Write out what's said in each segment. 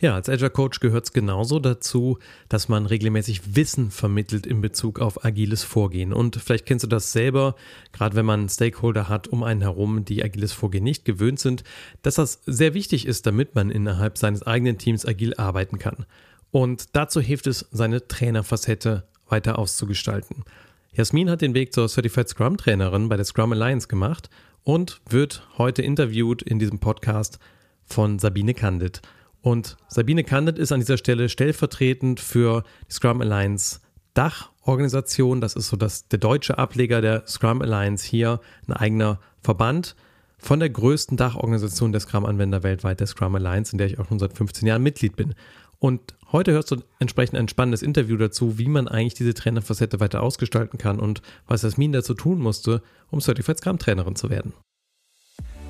Ja, als Agile Coach gehört es genauso dazu, dass man regelmäßig Wissen vermittelt in Bezug auf agiles Vorgehen. Und vielleicht kennst du das selber, gerade wenn man Stakeholder hat um einen herum, die agiles Vorgehen nicht gewöhnt sind, dass das sehr wichtig ist, damit man innerhalb seines eigenen Teams agil arbeiten kann. Und dazu hilft es, seine Trainerfacette weiter auszugestalten. Jasmin hat den Weg zur Certified Scrum Trainerin bei der Scrum Alliance gemacht und wird heute interviewt in diesem Podcast von Sabine Candid. Und Sabine Candid ist an dieser Stelle stellvertretend für die Scrum Alliance Dachorganisation. Das ist so das, der deutsche Ableger der Scrum Alliance hier, ein eigener Verband von der größten Dachorganisation der Scrum-Anwender weltweit, der Scrum Alliance, in der ich auch schon seit 15 Jahren Mitglied bin. Und heute hörst du entsprechend ein spannendes Interview dazu, wie man eigentlich diese Trainerfacette weiter ausgestalten kann und was Jasmin dazu tun musste, um Certified Scrum Trainerin zu werden.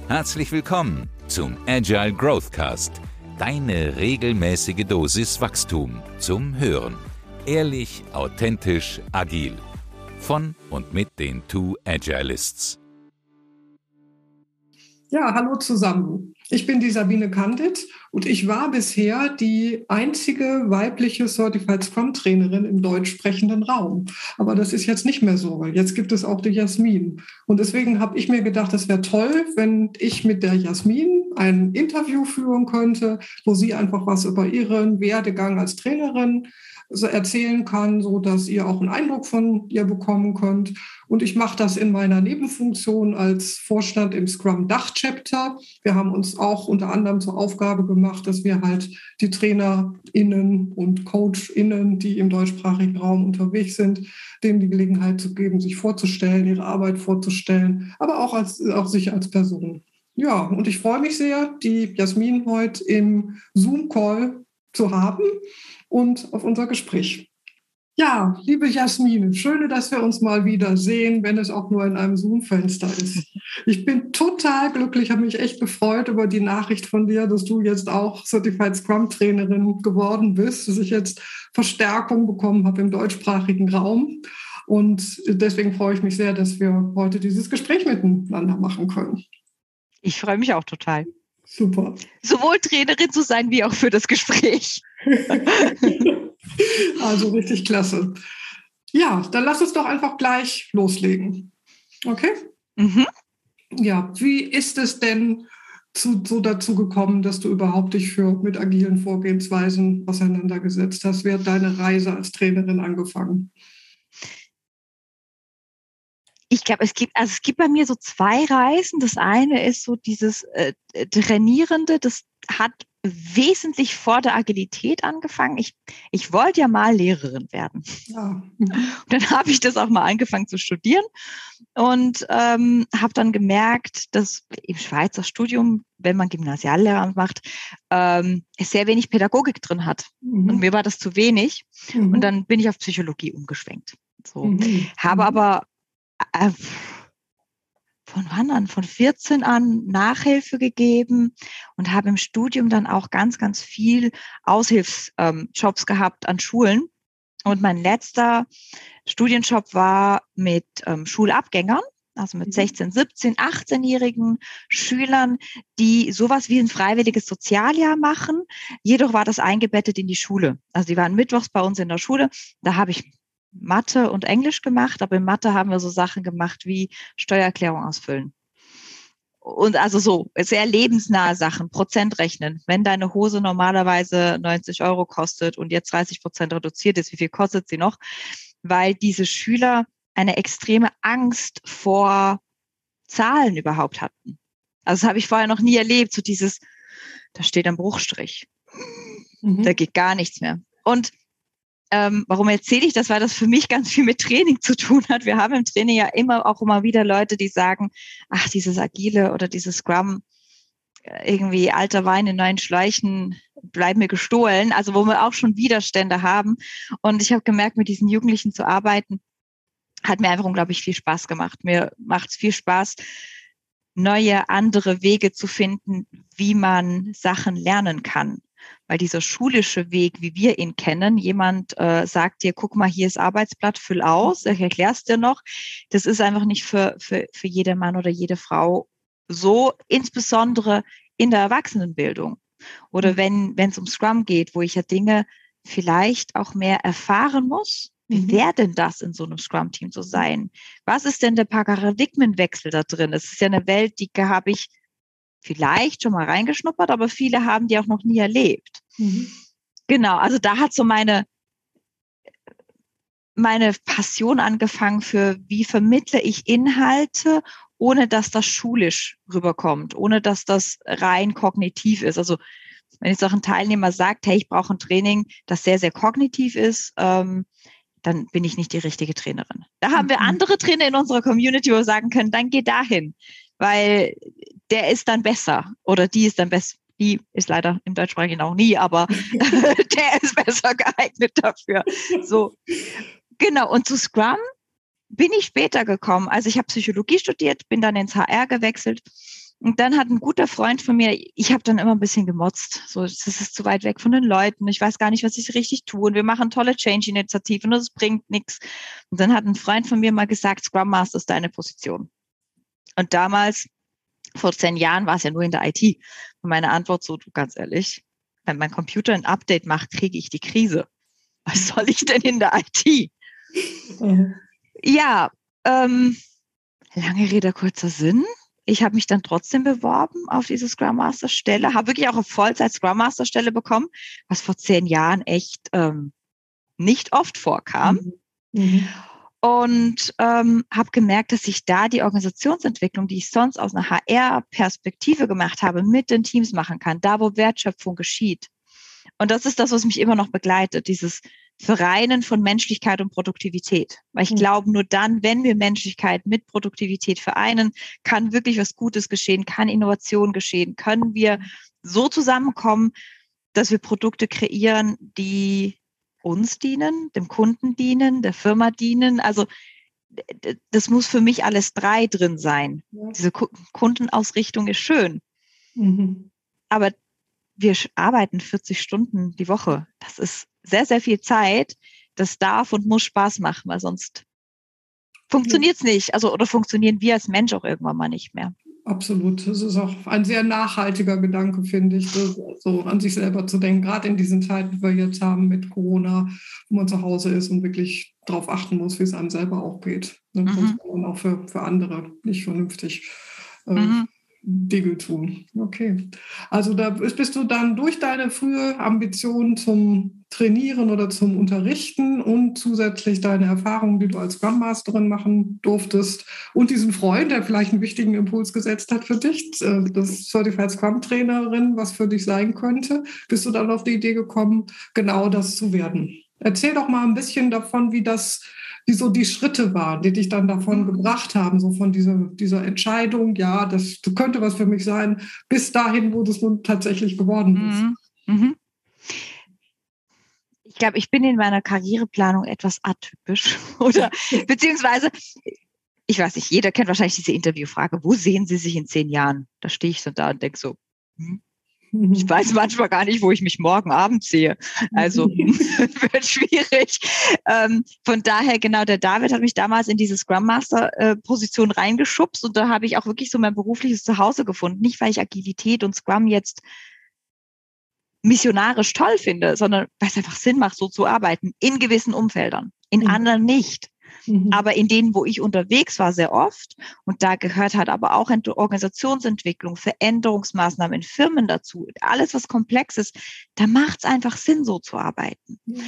Herzlich willkommen zum Agile Growth Cast Deine regelmäßige Dosis Wachstum zum Hören. Ehrlich, authentisch, agil. Von und mit den Two Agilists. Ja, hallo zusammen. Ich bin die Sabine Kandit und ich war bisher die einzige weibliche Certified Scrum Trainerin im deutsch sprechenden Raum. Aber das ist jetzt nicht mehr so, weil jetzt gibt es auch die Jasmin. Und deswegen habe ich mir gedacht, es wäre toll, wenn ich mit der Jasmin ein Interview führen könnte, wo sie einfach was über ihren Werdegang als Trainerin erzählen kann, so dass ihr auch einen Eindruck von ihr bekommen könnt. Und ich mache das in meiner Nebenfunktion als Vorstand im Scrum Dach Chapter. Wir haben uns auch unter anderem zur Aufgabe gemacht, dass wir halt die TrainerInnen und CoachInnen, die im deutschsprachigen Raum unterwegs sind, denen die Gelegenheit zu geben, sich vorzustellen, ihre Arbeit vorzustellen, aber auch als, auch sich als Person. Ja, und ich freue mich sehr, die Jasmin heute im Zoom-Call zu haben und auf unser Gespräch. Ja, liebe Jasmin, schön, dass wir uns mal wieder sehen, wenn es auch nur in einem Zoom-Fenster ist. Ich bin total glücklich, habe mich echt gefreut über die Nachricht von dir, dass du jetzt auch Certified Scrum-Trainerin geworden bist, dass ich jetzt Verstärkung bekommen habe im deutschsprachigen Raum. Und deswegen freue ich mich sehr, dass wir heute dieses Gespräch miteinander machen können. Ich freue mich auch total. Super. Sowohl Trainerin zu sein, wie auch für das Gespräch. also richtig klasse. Ja, dann lass uns doch einfach gleich loslegen. Okay? Mhm. Ja, wie ist es denn zu, so dazu gekommen, dass du überhaupt dich für mit agilen Vorgehensweisen auseinandergesetzt hast? Wie hat deine Reise als Trainerin angefangen? Ich glaube, es gibt, also es gibt bei mir so zwei Reisen. Das eine ist so dieses äh, Trainierende, das hat wesentlich vor der Agilität angefangen. Ich, ich wollte ja mal Lehrerin werden. Ja. Und dann habe ich das auch mal angefangen zu studieren und ähm, habe dann gemerkt, dass im Schweizer Studium, wenn man Gymnasiallehrer macht, ähm, es sehr wenig Pädagogik drin hat. Mhm. Und mir war das zu wenig. Mhm. Und dann bin ich auf Psychologie umgeschwenkt. So. Mhm. Habe mhm. aber äh, von wann an? Von 14 an Nachhilfe gegeben und habe im Studium dann auch ganz, ganz viel Aushilfsjobs ähm, gehabt an Schulen. Und mein letzter Studienjob war mit ähm, Schulabgängern, also mit 16, 17, 18-jährigen Schülern, die sowas wie ein freiwilliges Sozialjahr machen. Jedoch war das eingebettet in die Schule. Also die waren mittwochs bei uns in der Schule. Da habe ich Mathe und Englisch gemacht, aber in Mathe haben wir so Sachen gemacht wie Steuererklärung ausfüllen. Und also so sehr lebensnahe Sachen, Prozent rechnen. Wenn deine Hose normalerweise 90 Euro kostet und jetzt 30 Prozent reduziert ist, wie viel kostet sie noch? Weil diese Schüler eine extreme Angst vor Zahlen überhaupt hatten. Also das habe ich vorher noch nie erlebt, so dieses, da steht ein Bruchstrich. Mhm. Da geht gar nichts mehr. Und ähm, warum erzähle ich das? Weil das für mich ganz viel mit Training zu tun hat. Wir haben im Training ja immer auch immer wieder Leute, die sagen, ach, dieses Agile oder dieses Scrum, äh, irgendwie alter Wein in neuen Schläuchen bleiben mir gestohlen. Also wo wir auch schon Widerstände haben. Und ich habe gemerkt, mit diesen Jugendlichen zu arbeiten, hat mir einfach unglaublich viel Spaß gemacht. Mir macht es viel Spaß, neue, andere Wege zu finden, wie man Sachen lernen kann. Weil dieser schulische Weg, wie wir ihn kennen, jemand äh, sagt dir, guck mal, hier ist Arbeitsblatt, füll aus, ich erklär's dir noch. Das ist einfach nicht für, für, für jeder Mann oder jede Frau so, insbesondere in der Erwachsenenbildung. Oder mhm. wenn wenn es um Scrum geht, wo ich ja Dinge vielleicht auch mehr erfahren muss. Wie mhm. wäre denn das in so einem Scrum-Team zu sein? Was ist denn der Paradigmenwechsel da drin? Es ist ja eine Welt, die habe ich vielleicht schon mal reingeschnuppert, aber viele haben die auch noch nie erlebt. Mhm. Genau, also da hat so meine, meine Passion angefangen für, wie vermittle ich Inhalte, ohne dass das schulisch rüberkommt, ohne dass das rein kognitiv ist. Also wenn jetzt auch ein Teilnehmer sagt, hey, ich brauche ein Training, das sehr, sehr kognitiv ist, ähm, dann bin ich nicht die richtige Trainerin. Da haben wir mhm. andere Trainer in unserer Community, wo wir sagen können, dann geh dahin, weil der ist dann besser oder die ist dann besser. Die ist leider im Deutschsprachigen auch nie, aber der ist besser geeignet dafür. So, genau. Und zu Scrum bin ich später gekommen. Also ich habe Psychologie studiert, bin dann ins HR gewechselt und dann hat ein guter Freund von mir, ich habe dann immer ein bisschen gemotzt. So, das ist zu weit weg von den Leuten. Ich weiß gar nicht, was ich richtig tue. Und wir machen tolle Change-Initiativen und es bringt nichts. Und dann hat ein Freund von mir mal gesagt, Scrum Master ist deine Position. Und damals, vor zehn Jahren, war es ja nur in der IT. Und meine Antwort so, du ganz ehrlich, wenn mein Computer ein Update macht, kriege ich die Krise. Was soll ich denn in der IT? Mhm. Ja, ähm, lange Rede, kurzer Sinn ich habe mich dann trotzdem beworben auf diese Scrum Master Stelle, habe wirklich auch eine Vollzeit Scrum Master Stelle bekommen, was vor zehn Jahren echt ähm, nicht oft vorkam. Mhm. mhm. Und ähm, habe gemerkt, dass ich da die Organisationsentwicklung, die ich sonst aus einer HR-Perspektive gemacht habe, mit den Teams machen kann, da wo Wertschöpfung geschieht. Und das ist das, was mich immer noch begleitet, dieses Vereinen von Menschlichkeit und Produktivität. Weil ich mhm. glaube, nur dann, wenn wir Menschlichkeit mit Produktivität vereinen, kann wirklich was Gutes geschehen, kann Innovation geschehen, können wir so zusammenkommen, dass wir Produkte kreieren, die uns dienen, dem Kunden dienen, der Firma dienen. Also das muss für mich alles drei drin sein. Ja. Diese Kundenausrichtung ist schön. Mhm. Aber wir arbeiten 40 Stunden die Woche. Das ist sehr, sehr viel Zeit. Das darf und muss Spaß machen, weil sonst funktioniert es nicht. Also, oder funktionieren wir als Mensch auch irgendwann mal nicht mehr. Absolut. Das ist auch ein sehr nachhaltiger Gedanke, finde ich, so an sich selber zu denken, gerade in diesen Zeiten, die wir jetzt haben mit Corona, wo man zu Hause ist und wirklich darauf achten muss, wie es einem selber auch geht. Ne? Mhm. Und auch für, für andere nicht vernünftig. Äh, mhm. Dinge tun. Okay. Also da bist du dann durch deine frühe Ambition zum Trainieren oder zum Unterrichten und zusätzlich deine Erfahrungen, die du als Scrum Masterin machen durftest und diesen Freund, der vielleicht einen wichtigen Impuls gesetzt hat für dich, äh, das Certified Scrum Trainerin, was für dich sein könnte, bist du dann auf die Idee gekommen, genau das zu werden. Erzähl doch mal ein bisschen davon, wie das wie so die Schritte waren, die dich dann davon mhm. gebracht haben, so von dieser, dieser Entscheidung, ja, das könnte was für mich sein, bis dahin, wo das nun tatsächlich geworden ist. Mhm. Mhm. Ich glaube, ich bin in meiner Karriereplanung etwas atypisch oder beziehungsweise ich weiß nicht, jeder kennt wahrscheinlich diese Interviewfrage, wo sehen Sie sich in zehn Jahren? Da stehe ich so da und denke so, hm, ich weiß manchmal gar nicht, wo ich mich morgen Abend sehe. Also wird schwierig. Ähm, von daher, genau, der David hat mich damals in diese Scrum Master äh, Position reingeschubst und da habe ich auch wirklich so mein berufliches Zuhause gefunden. Nicht, weil ich Agilität und Scrum jetzt missionarisch toll finde, sondern weil es einfach Sinn macht, so zu arbeiten in gewissen Umfeldern, in mhm. anderen nicht. Mhm. Aber in denen, wo ich unterwegs war, sehr oft, und da gehört halt aber auch Organisationsentwicklung, Veränderungsmaßnahmen in Firmen dazu, alles, was komplex ist, da macht es einfach Sinn, so zu arbeiten. Mhm.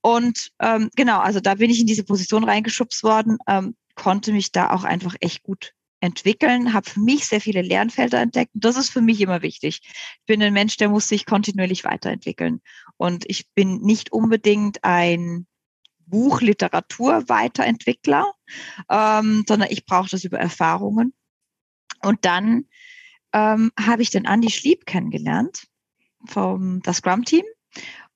Und ähm, genau, also da bin ich in diese Position reingeschubst worden, ähm, konnte mich da auch einfach echt gut entwickeln, habe für mich sehr viele Lernfelder entdeckt. das ist für mich immer wichtig. Ich bin ein Mensch, der muss sich kontinuierlich weiterentwickeln. Und ich bin nicht unbedingt ein Buchliteratur-Weiterentwickler, ähm, sondern ich brauche das über Erfahrungen. Und dann ähm, habe ich den Andy Schlieb kennengelernt vom das Scrum-Team.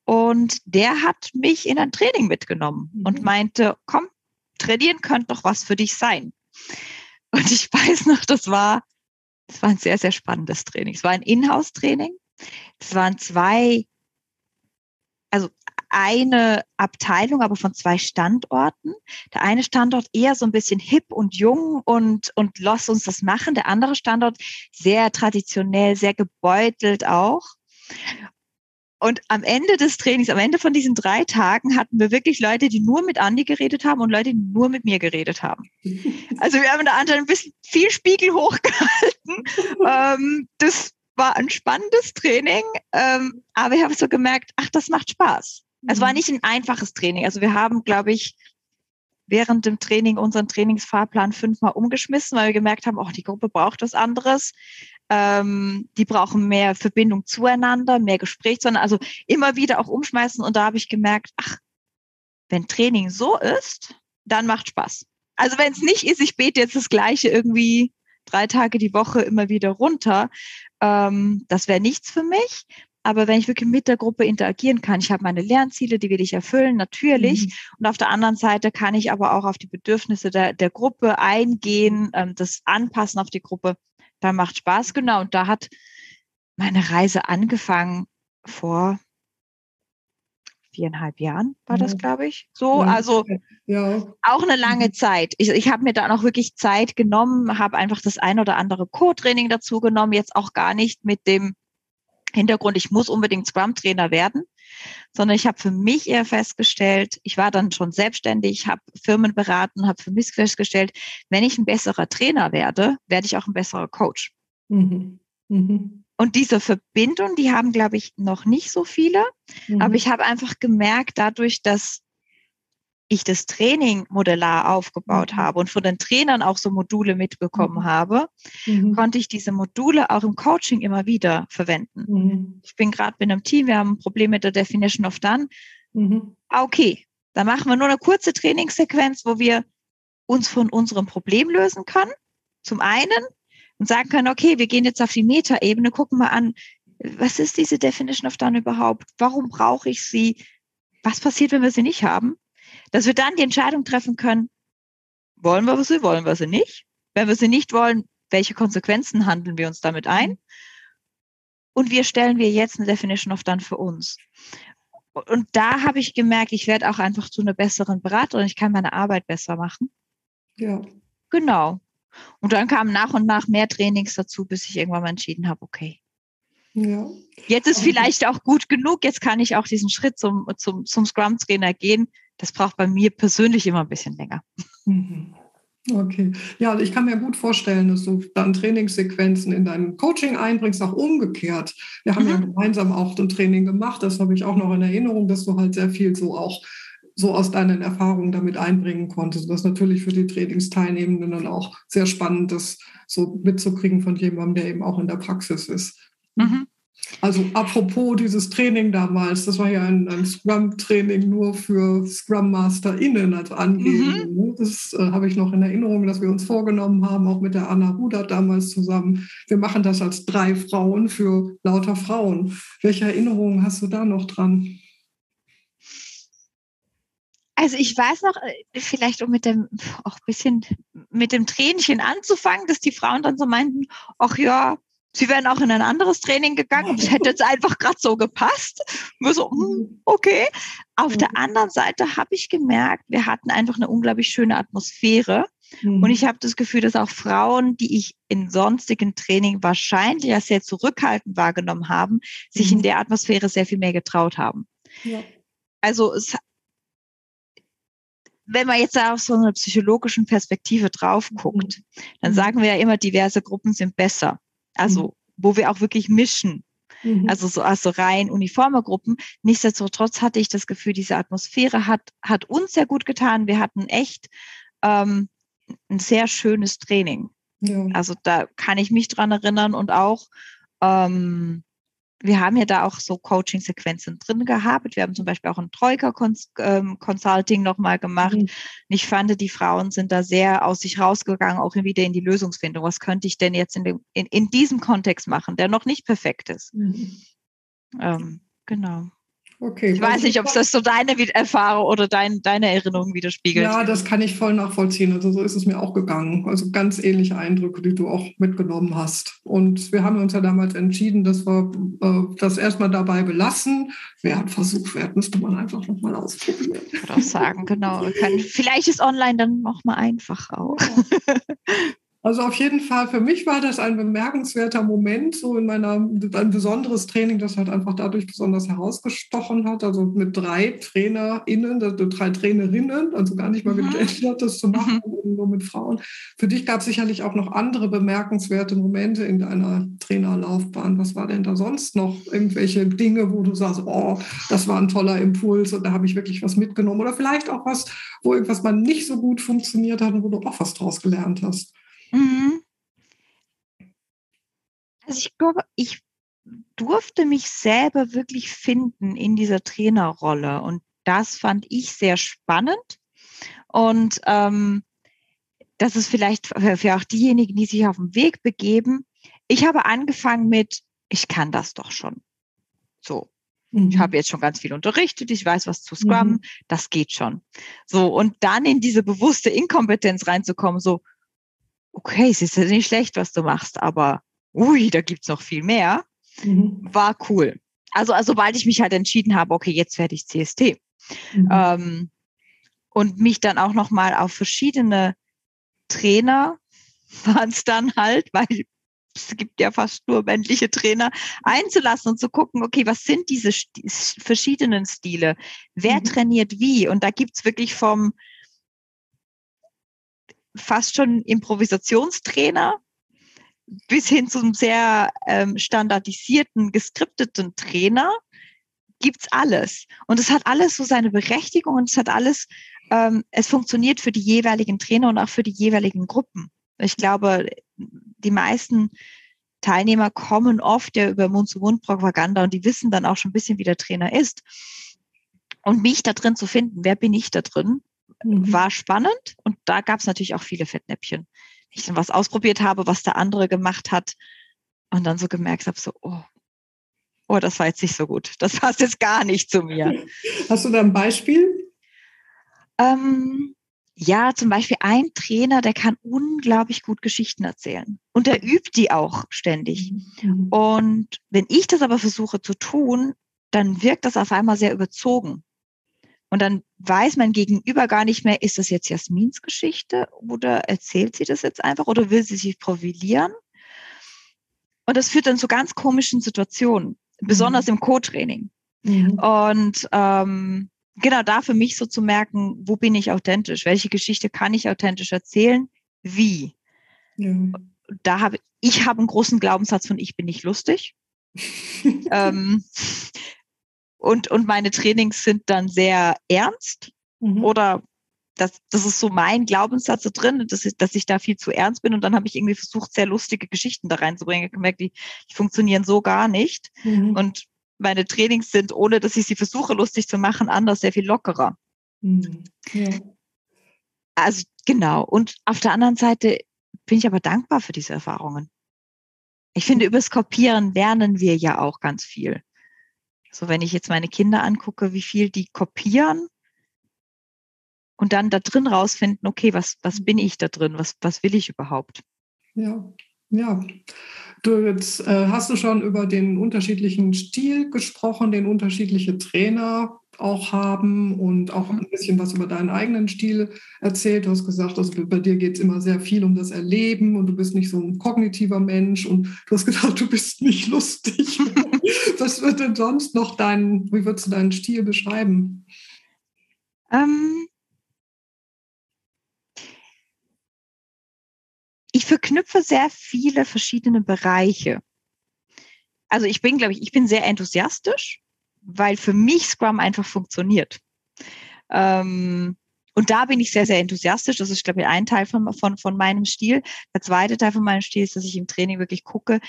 Und der hat mich in ein Training mitgenommen mhm. und meinte, komm, trainieren könnte doch was für dich sein. Und ich weiß noch, das war, das war ein sehr, sehr spannendes Training. Es war ein Inhouse-Training. Es waren zwei, also eine Abteilung, aber von zwei Standorten. Der eine Standort eher so ein bisschen hip und jung und, und lass uns das machen. Der andere Standort sehr traditionell, sehr gebeutelt auch. Und am Ende des Trainings, am Ende von diesen drei Tagen hatten wir wirklich Leute, die nur mit Andi geredet haben und Leute, die nur mit mir geredet haben. Also wir haben da ein bisschen viel Spiegel hochgehalten. ähm, das war ein spannendes Training, ähm, aber ich habe so gemerkt, ach, das macht Spaß. Es war mhm. nicht ein einfaches Training. Also wir haben, glaube ich, während dem Training unseren Trainingsfahrplan fünfmal umgeschmissen, weil wir gemerkt haben, oh, die Gruppe braucht was anderes. Ähm, die brauchen mehr Verbindung zueinander, mehr Gespräch, sondern also immer wieder auch umschmeißen. Und da habe ich gemerkt, ach, wenn Training so ist, dann macht Spaß. Also wenn es nicht ist, ich bete jetzt das Gleiche irgendwie drei Tage die Woche immer wieder runter, ähm, das wäre nichts für mich. Aber wenn ich wirklich mit der Gruppe interagieren kann, ich habe meine Lernziele, die will ich erfüllen, natürlich. Mhm. Und auf der anderen Seite kann ich aber auch auf die Bedürfnisse der, der Gruppe eingehen, ähm, das anpassen auf die Gruppe. Da macht Spaß, genau. Und da hat meine Reise angefangen vor viereinhalb Jahren war das, glaube ich. So, ja. also ja. auch eine lange mhm. Zeit. Ich, ich habe mir da noch wirklich Zeit genommen, habe einfach das ein oder andere Co-Training dazu genommen, jetzt auch gar nicht mit dem Hintergrund, ich muss unbedingt Scrum-Trainer werden, sondern ich habe für mich eher festgestellt, ich war dann schon selbstständig, habe Firmen beraten, habe für mich festgestellt, wenn ich ein besserer Trainer werde, werde ich auch ein besserer Coach. Mhm. Mhm. Und diese Verbindung, die haben, glaube ich, noch nicht so viele. Mhm. Aber ich habe einfach gemerkt, dadurch, dass ich das Training modellar aufgebaut mhm. habe und von den Trainern auch so Module mitbekommen mhm. habe, mhm. konnte ich diese Module auch im Coaching immer wieder verwenden. Mhm. Ich bin gerade mit einem Team, wir haben ein Problem mit der Definition of Done. Mhm. Ah, okay, dann machen wir nur eine kurze Trainingssequenz, wo wir uns von unserem Problem lösen können. Zum einen und sagen können, okay, wir gehen jetzt auf die Metaebene, gucken mal an, was ist diese Definition of Done überhaupt? Warum brauche ich sie? Was passiert, wenn wir sie nicht haben? Dass wir dann die Entscheidung treffen können, wollen wir sie, wollen wir sie nicht? Wenn wir sie nicht wollen, welche Konsequenzen handeln wir uns damit ein? Und wie stellen wir jetzt eine Definition of Done für uns? Und da habe ich gemerkt, ich werde auch einfach zu einer besseren Beraterin, ich kann meine Arbeit besser machen. Ja. Genau. Und dann kamen nach und nach mehr Trainings dazu, bis ich irgendwann mal entschieden habe, okay. Ja. Jetzt ist vielleicht auch gut genug, jetzt kann ich auch diesen Schritt zum, zum, zum Scrum-Trainer gehen das braucht bei mir persönlich immer ein bisschen länger. Mhm. Okay. Ja, ich kann mir gut vorstellen, dass du dann Trainingssequenzen in dein Coaching einbringst, auch umgekehrt. Wir haben mhm. ja gemeinsam auch ein Training gemacht, das habe ich auch noch in Erinnerung, dass du halt sehr viel so auch so aus deinen Erfahrungen damit einbringen konntest. Das ist natürlich für die Trainingsteilnehmenden dann auch sehr spannend, das so mitzukriegen von jemandem, der eben auch in der Praxis ist. Mhm. Also apropos dieses Training damals, das war ja ein, ein Scrum-Training nur für Scrum MasterInnen als Angehende. Mhm. Ne? Das äh, habe ich noch in Erinnerung, dass wir uns vorgenommen haben, auch mit der Anna Rudert damals zusammen. Wir machen das als drei Frauen für lauter Frauen. Welche Erinnerungen hast du da noch dran? Also ich weiß noch, äh, vielleicht um mit dem auch ein bisschen mit dem Tränchen anzufangen, dass die Frauen dann so meinten, ach ja, Sie wären auch in ein anderes Training gegangen. Das hätte jetzt einfach gerade so gepasst. Wir so, hm, okay. Auf der anderen Seite habe ich gemerkt, wir hatten einfach eine unglaublich schöne Atmosphäre. Mhm. Und ich habe das Gefühl, dass auch Frauen, die ich in sonstigen Training wahrscheinlich als sehr zurückhaltend wahrgenommen haben, sich in mhm. der Atmosphäre sehr viel mehr getraut haben. Ja. Also es, wenn man jetzt aus so einer psychologischen Perspektive drauf guckt, mhm. dann sagen wir ja immer, diverse Gruppen sind besser also mhm. wo wir auch wirklich mischen. Mhm. Also so also rein uniforme Gruppen. Nichtsdestotrotz hatte ich das Gefühl, diese Atmosphäre hat, hat uns sehr gut getan. Wir hatten echt ähm, ein sehr schönes Training. Ja. Also da kann ich mich dran erinnern und auch ähm, wir haben ja da auch so Coaching-Sequenzen drin gehabt. Wir haben zum Beispiel auch ein Troika-Consulting ähm, nochmal gemacht. Mhm. Ich fand, die Frauen sind da sehr aus sich rausgegangen, auch wieder in die Lösungsfindung. Was könnte ich denn jetzt in, dem, in, in diesem Kontext machen, der noch nicht perfekt ist? Mhm. Ähm, genau. Okay, ich weiß nicht, ob es das so deine Erfahrung oder dein, deine Erinnerung widerspiegelt. Ja, das kann ich voll nachvollziehen. Also so ist es mir auch gegangen. Also ganz ähnliche Eindrücke, die du auch mitgenommen hast. Und wir haben uns ja damals entschieden, dass wir äh, das erstmal dabei belassen. Wer hat Versuch wert, müsste man einfach nochmal ausprobieren. Ich würde auch sagen, genau. Können, vielleicht ist online dann nochmal einfach auch. Ja. Also auf jeden Fall, für mich war das ein bemerkenswerter Moment, so in meiner, ein besonderes Training, das halt einfach dadurch besonders herausgestochen hat. Also mit drei TrainerInnen, also drei Trainerinnen, also gar nicht mal mhm. gegendert, das zu machen, mhm. nur mit Frauen. Für dich gab es sicherlich auch noch andere bemerkenswerte Momente in deiner Trainerlaufbahn. Was war denn da sonst noch? Irgendwelche Dinge, wo du sagst, oh, das war ein toller Impuls und da habe ich wirklich was mitgenommen. Oder vielleicht auch was, wo irgendwas mal nicht so gut funktioniert hat und wo du auch was draus gelernt hast. Mhm. Also ich glaube, ich durfte mich selber wirklich finden in dieser Trainerrolle und das fand ich sehr spannend und ähm, das ist vielleicht für, für auch diejenigen, die sich auf den Weg begeben. Ich habe angefangen mit, ich kann das doch schon. So. Mhm. Ich habe jetzt schon ganz viel unterrichtet, ich weiß was zu Scrum, mhm. das geht schon. So, und dann in diese bewusste Inkompetenz reinzukommen, so, okay, es ist ja nicht schlecht, was du machst, aber ui, da gibt's noch viel mehr, mhm. war cool. Also, also, sobald ich mich halt entschieden habe, okay, jetzt werde ich CST. Mhm. Ähm, und mich dann auch nochmal auf verschiedene Trainer waren es dann halt, weil es gibt ja fast nur männliche Trainer, einzulassen und zu gucken, okay, was sind diese verschiedenen Stile? Wer mhm. trainiert wie? Und da gibt's wirklich vom fast schon Improvisationstrainer bis hin zum sehr ähm, standardisierten, geskripteten Trainer gibt's alles. Und es hat alles so seine Berechtigung und es hat alles, ähm, es funktioniert für die jeweiligen Trainer und auch für die jeweiligen Gruppen. Ich glaube, die meisten Teilnehmer kommen oft ja über Mund-zu-Mund-Propaganda und die wissen dann auch schon ein bisschen, wie der Trainer ist. Und mich da drin zu finden, wer bin ich da drin? Mhm. war spannend und da gab es natürlich auch viele Fettnäppchen. Ich dann was ausprobiert habe, was der andere gemacht hat und dann so gemerkt habe, so, oh, oh, das war jetzt nicht so gut. Das passt jetzt gar nicht zu mir. Hast du da ein Beispiel? Ähm, ja, zum Beispiel ein Trainer, der kann unglaublich gut Geschichten erzählen. Und der übt die auch ständig. Mhm. Und wenn ich das aber versuche zu tun, dann wirkt das auf einmal sehr überzogen. Und dann weiß mein Gegenüber gar nicht mehr, ist das jetzt Jasmins Geschichte oder erzählt sie das jetzt einfach oder will sie sich profilieren? Und das führt dann zu ganz komischen Situationen, besonders mhm. im Co-Training. Mhm. Und ähm, genau da für mich so zu merken, wo bin ich authentisch? Welche Geschichte kann ich authentisch erzählen? Wie? Ja. Da habe ich habe einen großen Glaubenssatz von ich bin nicht lustig. ähm, und, und meine Trainings sind dann sehr ernst mhm. oder das, das ist so mein Glaubenssatz so drin, dass ich, dass ich da viel zu ernst bin. Und dann habe ich irgendwie versucht, sehr lustige Geschichten da reinzubringen. Ich habe gemerkt, die, die funktionieren so gar nicht. Mhm. Und meine Trainings sind, ohne dass ich sie versuche, lustig zu machen, anders, sehr viel lockerer. Mhm. Ja. Also genau. Und auf der anderen Seite bin ich aber dankbar für diese Erfahrungen. Ich finde, übers Kopieren lernen wir ja auch ganz viel. So, wenn ich jetzt meine Kinder angucke, wie viel die kopieren und dann da drin rausfinden, okay, was, was bin ich da drin? Was, was will ich überhaupt? Ja, ja. Du jetzt äh, hast du schon über den unterschiedlichen Stil gesprochen, den unterschiedliche Trainer auch haben und auch ein bisschen was über deinen eigenen Stil erzählt. Du hast gesagt, also bei dir geht es immer sehr viel um das Erleben und du bist nicht so ein kognitiver Mensch und du hast gesagt, du bist nicht lustig. was wird denn sonst noch dein, wie würdest du deinen Stil beschreiben? Ähm, verknüpfe sehr viele verschiedene Bereiche. Also ich bin, glaube ich, ich bin sehr enthusiastisch weil für mich Scrum einfach funktioniert. Ähm, und da bin ich sehr, sehr enthusiastisch. Das ist, glaube ich, ein Teil von, von, von meinem Stil. Der zweite Teil von meinem Stil ist, dass ich im Training wirklich gucke,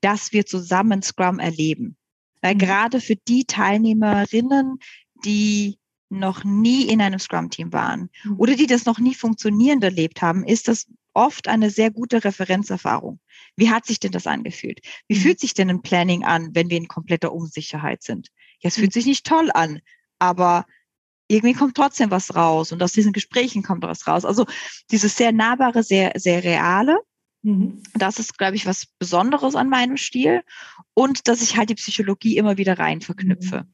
dass wir zusammen Scrum erleben. Weil mhm. gerade für die Teilnehmerinnen, die noch nie in einem Scrum-Team waren mhm. oder die das noch nie funktionierend erlebt haben, ist das oft eine sehr gute Referenzerfahrung. Wie hat sich denn das angefühlt? Wie mhm. fühlt sich denn ein Planning an, wenn wir in kompletter Unsicherheit sind? Ja, es fühlt sich nicht toll an, aber irgendwie kommt trotzdem was raus und aus diesen Gesprächen kommt was raus. Also dieses sehr nahbare, sehr, sehr reale, mhm. das ist, glaube ich, was Besonderes an meinem Stil und dass ich halt die Psychologie immer wieder rein verknüpfe.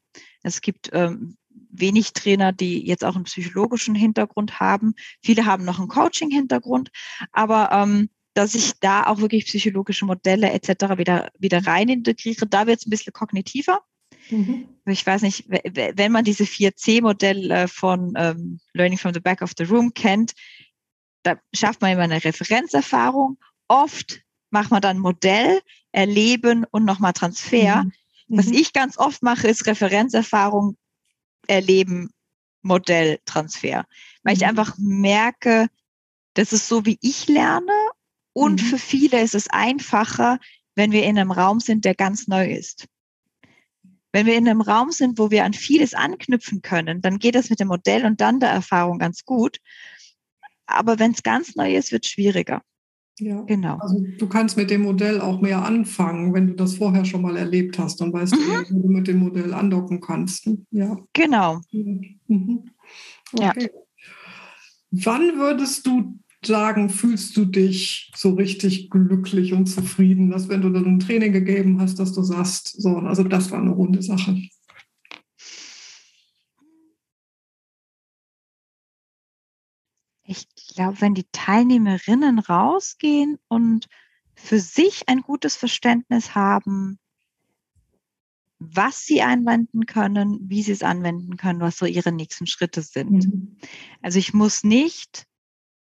Es gibt ähm, wenig Trainer, die jetzt auch einen psychologischen Hintergrund haben. Viele haben noch einen Coaching-Hintergrund, aber ähm, dass ich da auch wirklich psychologische Modelle etc. wieder, wieder rein integriere. Da wird es ein bisschen kognitiver. Mhm. Ich weiß nicht, wenn man diese 4C-Modelle von ähm, Learning from the Back of the Room kennt, da schafft man immer eine Referenzerfahrung. Oft macht man dann Modell, Erleben und nochmal Transfer. Mhm. Was mhm. ich ganz oft mache, ist Referenzerfahrung, Erleben, Modell, Transfer. Weil ich mhm. einfach merke, das ist so, wie ich lerne. Und mhm. für viele ist es einfacher, wenn wir in einem Raum sind, der ganz neu ist. Wenn wir in einem Raum sind, wo wir an vieles anknüpfen können, dann geht das mit dem Modell und dann der Erfahrung ganz gut. Aber wenn es ganz neu ist, wird es schwieriger. Ja, genau. Also du kannst mit dem Modell auch mehr anfangen, wenn du das vorher schon mal erlebt hast. Dann weißt mhm. du, wo du mit dem Modell andocken kannst. Ja. Genau. Mhm. Okay. Ja. Wann würdest du sagen, fühlst du dich so richtig glücklich und zufrieden, dass wenn du dann ein Training gegeben hast, dass du sagst, so, also das war eine runde Sache? Ich glaube, wenn die Teilnehmerinnen rausgehen und für sich ein gutes Verständnis haben, was sie anwenden können, wie sie es anwenden können, was so ihre nächsten Schritte sind. Mhm. Also ich muss nicht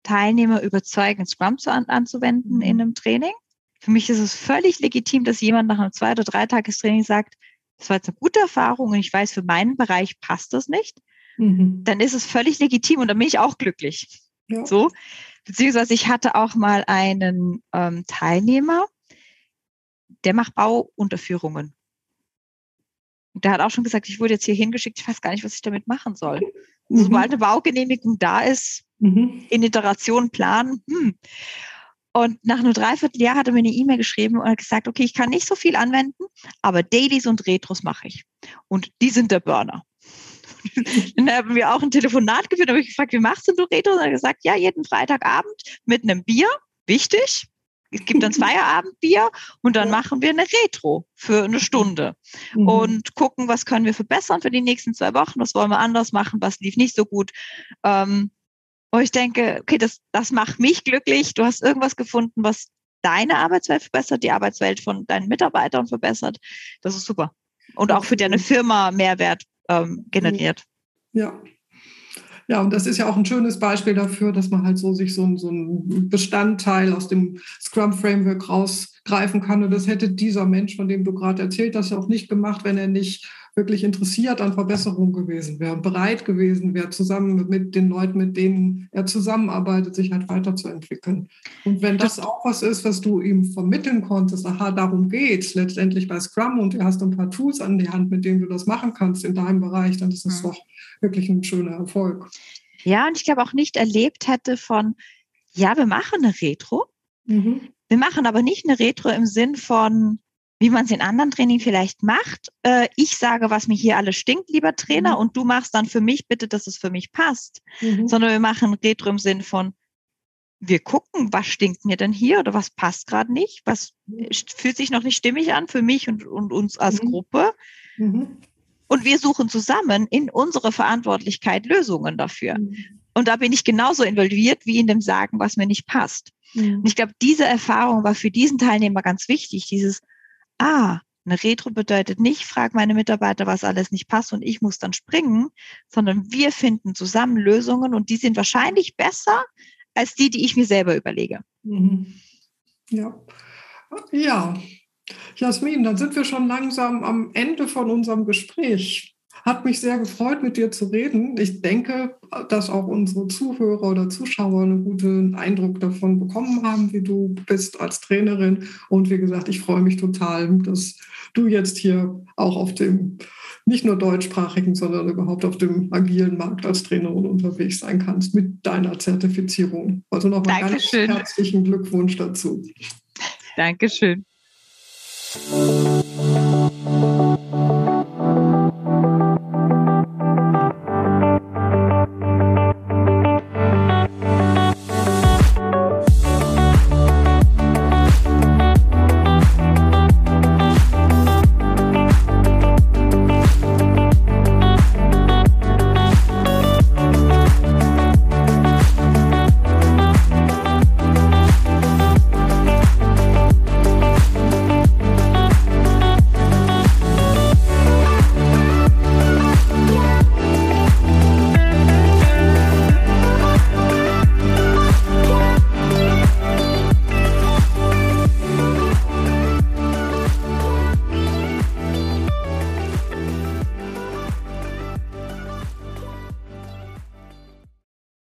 Teilnehmer überzeugen, Scrum zu an, anzuwenden mhm. in einem Training. Für mich ist es völlig legitim, dass jemand nach einem zwei- oder drei Tagestraining sagt, das war jetzt eine gute Erfahrung und ich weiß, für meinen Bereich passt das nicht. Mhm. Dann ist es völlig legitim und dann bin ich auch glücklich. Ja. So. Beziehungsweise ich hatte auch mal einen ähm, Teilnehmer, der macht Bauunterführungen. Und der hat auch schon gesagt, ich wurde jetzt hier hingeschickt, ich weiß gar nicht, was ich damit machen soll. Mhm. Sobald eine Baugenehmigung da ist, mhm. in Iteration planen. Hm. Und nach einem Dreivierteljahr hat er mir eine E-Mail geschrieben und hat gesagt, okay, ich kann nicht so viel anwenden, aber Dailies und Retros mache ich. Und die sind der Burner. dann haben wir auch ein Telefonat geführt, da habe ich gefragt, wie machst du Retros? Und er hat gesagt, ja, jeden Freitagabend mit einem Bier, wichtig, es gibt dann Feierabendbier und dann machen wir eine Retro für eine Stunde mhm. und gucken, was können wir verbessern für die nächsten zwei Wochen, was wollen wir anders machen, was lief nicht so gut. Ähm, und ich denke, okay, das, das macht mich glücklich. Du hast irgendwas gefunden, was deine Arbeitswelt verbessert, die Arbeitswelt von deinen Mitarbeitern verbessert. Das ist super. Und auch für deine Firma Mehrwert ähm, generiert. Ja, ja, und das ist ja auch ein schönes Beispiel dafür, dass man halt so sich so, so ein Bestandteil aus dem Scrum-Framework rausgreifen kann. Und das hätte dieser Mensch, von dem du gerade erzählt hast, ja auch nicht gemacht, wenn er nicht wirklich interessiert an Verbesserungen gewesen wäre, bereit gewesen wäre, zusammen mit den Leuten, mit denen er zusammenarbeitet, sich halt weiterzuentwickeln. Und wenn das auch was ist, was du ihm vermitteln konntest, aha, darum geht es letztendlich bei Scrum und du hast ein paar Tools an die Hand, mit denen du das machen kannst in deinem Bereich, dann ist das mhm. doch wirklich ein schöner Erfolg. Ja, und ich glaube auch nicht erlebt hätte von, ja, wir machen eine Retro. Mhm. Wir machen aber nicht eine Retro im Sinn von, wie man es in anderen Training vielleicht macht. Äh, ich sage, was mir hier alles stinkt, lieber Trainer, mhm. und du machst dann für mich bitte, dass es für mich passt. Mhm. Sondern wir machen Retro im Sinn von, wir gucken, was stinkt mir denn hier oder was passt gerade nicht, was mhm. fühlt sich noch nicht stimmig an für mich und, und uns als mhm. Gruppe. Mhm. Und wir suchen zusammen in unserer Verantwortlichkeit Lösungen dafür. Mhm. Und da bin ich genauso involviert wie in dem Sagen, was mir nicht passt. Und ich glaube, diese Erfahrung war für diesen Teilnehmer ganz wichtig. Dieses, ah, eine Retro bedeutet nicht, frag meine Mitarbeiter, was alles nicht passt und ich muss dann springen, sondern wir finden zusammen Lösungen und die sind wahrscheinlich besser als die, die ich mir selber überlege. Mhm. Ja. Ja, Jasmin, dann sind wir schon langsam am Ende von unserem Gespräch. Hat mich sehr gefreut, mit dir zu reden. Ich denke, dass auch unsere Zuhörer oder Zuschauer einen guten Eindruck davon bekommen haben, wie du bist als Trainerin. Und wie gesagt, ich freue mich total, dass du jetzt hier auch auf dem nicht nur deutschsprachigen, sondern überhaupt auf dem agilen Markt als Trainerin unterwegs sein kannst mit deiner Zertifizierung. Also nochmal ganz herzlichen Glückwunsch dazu. Dankeschön.